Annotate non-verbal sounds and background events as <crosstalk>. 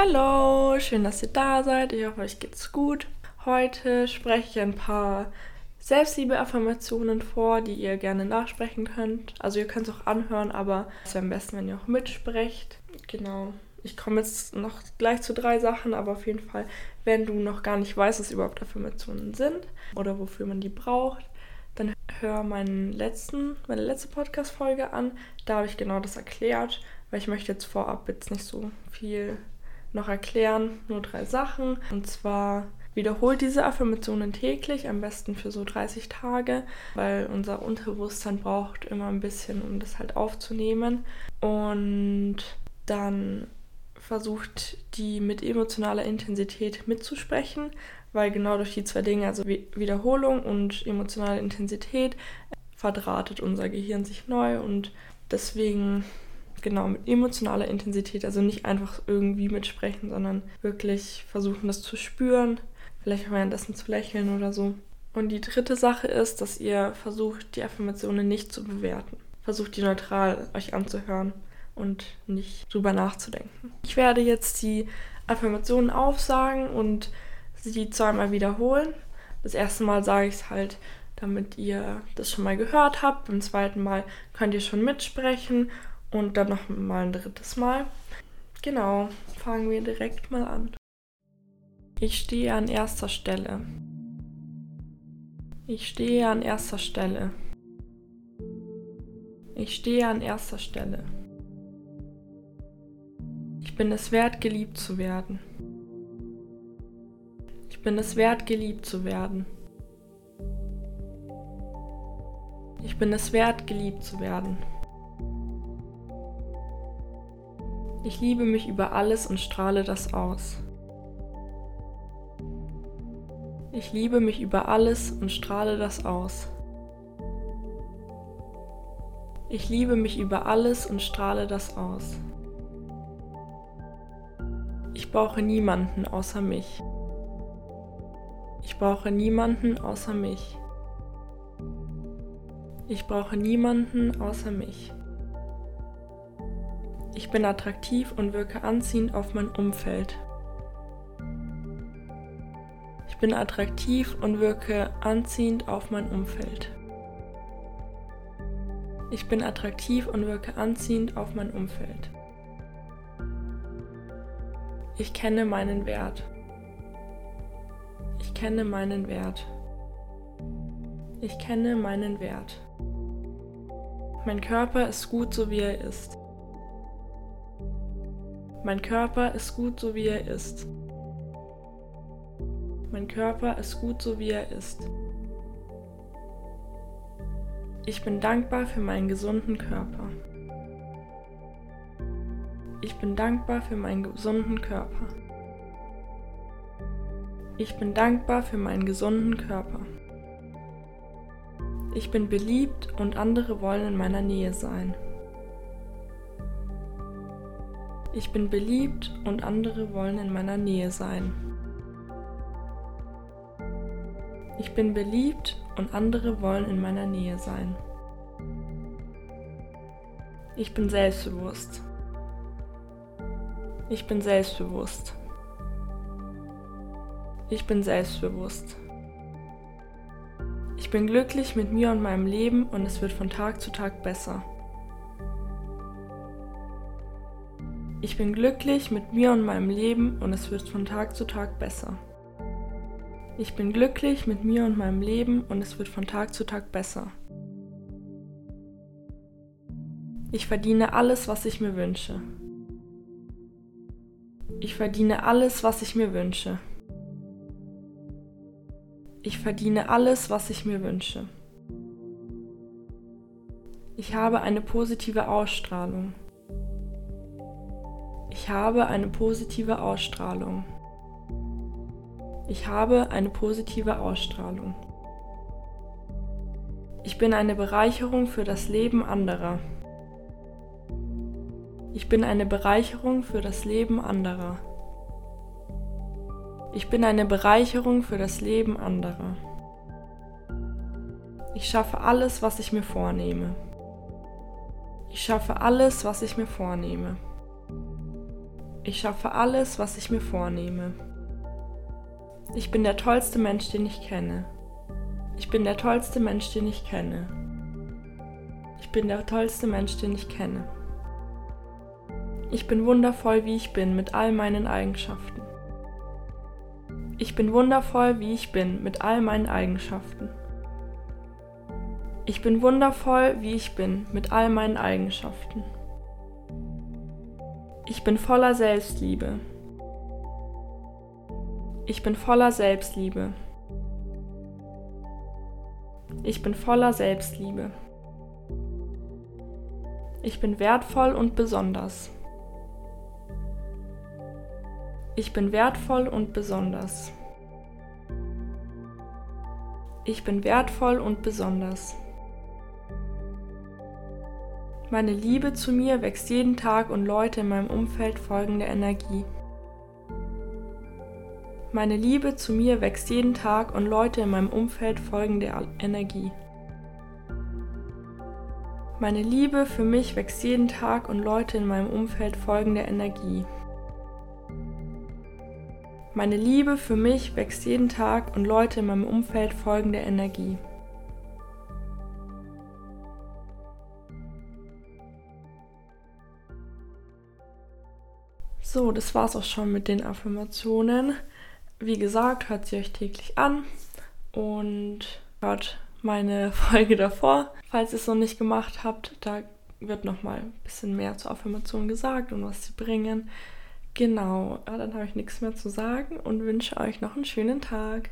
Hallo, schön, dass ihr da seid. Ich hoffe, euch geht's gut. Heute spreche ich ein paar Selbstliebe-Affirmationen vor, die ihr gerne nachsprechen könnt. Also ihr könnt es auch anhören, aber es wäre am besten, wenn ihr auch mitsprecht. Genau. Ich komme jetzt noch gleich zu drei Sachen, aber auf jeden Fall, wenn du noch gar nicht weißt, was überhaupt Affirmationen sind oder wofür man die braucht, dann hör meinen letzten, meine letzte Podcast-Folge an. Da habe ich genau das erklärt, weil ich möchte jetzt vorab jetzt nicht so viel noch erklären, nur drei Sachen. Und zwar wiederholt diese Affirmationen täglich, am besten für so 30 Tage, weil unser Unterbewusstsein braucht immer ein bisschen, um das halt aufzunehmen. Und dann versucht die mit emotionaler Intensität mitzusprechen, weil genau durch die zwei Dinge, also Wiederholung und emotionale Intensität, verdrahtet unser Gehirn sich neu und deswegen genau mit emotionaler Intensität, also nicht einfach irgendwie mitsprechen, sondern wirklich versuchen, das zu spüren, vielleicht währenddessen zu lächeln oder so. Und die dritte Sache ist, dass ihr versucht, die Affirmationen nicht zu bewerten. Versucht die neutral euch anzuhören und nicht drüber nachzudenken. Ich werde jetzt die Affirmationen aufsagen und sie zweimal wiederholen. Das erste Mal sage ich es halt, damit ihr das schon mal gehört habt. Beim zweiten Mal könnt ihr schon mitsprechen und dann noch mal ein drittes Mal. Genau, fangen wir direkt mal an. Ich stehe an erster Stelle. Ich stehe an erster Stelle. Ich stehe an erster Stelle. Ich bin es wert, geliebt zu werden. Ich bin es wert, geliebt zu werden. Ich bin es wert, geliebt zu werden. Ich liebe mich über alles und strahle das aus. Ich liebe mich über alles und strahle das aus. Ich liebe mich über alles und strahle das aus. Ich brauche niemanden außer mich. Ich brauche niemanden außer mich. Ich brauche niemanden außer mich. Ich bin attraktiv und wirke anziehend auf mein Umfeld. Ich bin attraktiv und wirke anziehend auf mein Umfeld. Ich bin attraktiv und wirke anziehend auf mein Umfeld. Ich kenne meinen Wert. Ich kenne meinen Wert. Ich kenne meinen Wert. Mein Körper ist gut so wie er ist. Mein Körper ist gut so wie er ist. Mein Körper ist gut so wie er ist. Ich bin dankbar für meinen gesunden Körper. Ich bin dankbar für meinen gesunden Körper. Ich bin dankbar für meinen gesunden Körper. Ich bin beliebt und andere wollen in meiner Nähe sein. Ich bin beliebt und andere wollen in meiner Nähe sein. Ich bin beliebt und andere wollen in meiner Nähe sein. Ich bin selbstbewusst. Ich bin selbstbewusst. Ich bin selbstbewusst. Ich bin glücklich mit mir und meinem Leben und es wird von Tag zu Tag besser. Ich bin glücklich mit mir und meinem Leben und es wird von Tag zu Tag besser. Ich bin glücklich mit mir und meinem Leben und es wird von Tag zu Tag besser. Ich verdiene alles, was ich mir wünsche. Ich verdiene alles, was ich mir wünsche. Ich verdiene alles, was ich mir wünsche. Ich habe eine positive Ausstrahlung. Ich habe eine positive Ausstrahlung. Ich habe eine positive Ausstrahlung. Ich bin eine Bereicherung für das Leben anderer. Ich bin eine Bereicherung für das Leben anderer. Ich bin eine Bereicherung für das Leben anderer. Ich schaffe alles, was ich mir vornehme. Ich schaffe alles, was ich mir vornehme. Ich schaffe alles, was ich mir vornehme. Ich bin der tollste Mensch, den ich kenne. Ich bin der tollste Mensch, den ich kenne. Ich bin der tollste Mensch, den ich kenne. Ich bin wundervoll, wie ich bin, mit all meinen Eigenschaften. Ich bin wundervoll, wie ich bin, mit all meinen Eigenschaften. Ich bin wundervoll, wie ich bin, mit all meinen Eigenschaften. Ich bin voller Selbstliebe. Ich bin voller Selbstliebe. Ich bin voller Selbstliebe. Ich bin wertvoll und besonders. Ich bin wertvoll und besonders. Ich bin wertvoll und besonders. Meine Liebe zu mir wächst jeden Tag und Leute in meinem Umfeld folgen der Energie. Meine Liebe zu mir wächst jeden Tag und Leute in meinem Umfeld folgen der Energie. Meine Liebe für mich wächst jeden Tag und Leute in meinem Umfeld folgen der Energie. Meine Liebe für mich wächst jeden Tag und Leute in meinem Umfeld folgen der Energie. So, das war's auch schon mit den Affirmationen. Wie gesagt, hört sie euch täglich an und hört meine <laughs> Folge davor. Falls ihr es noch nicht gemacht habt, da wird noch mal ein bisschen mehr zur Affirmation gesagt und was sie bringen. Genau, ja, dann habe ich nichts mehr zu sagen und wünsche euch noch einen schönen Tag.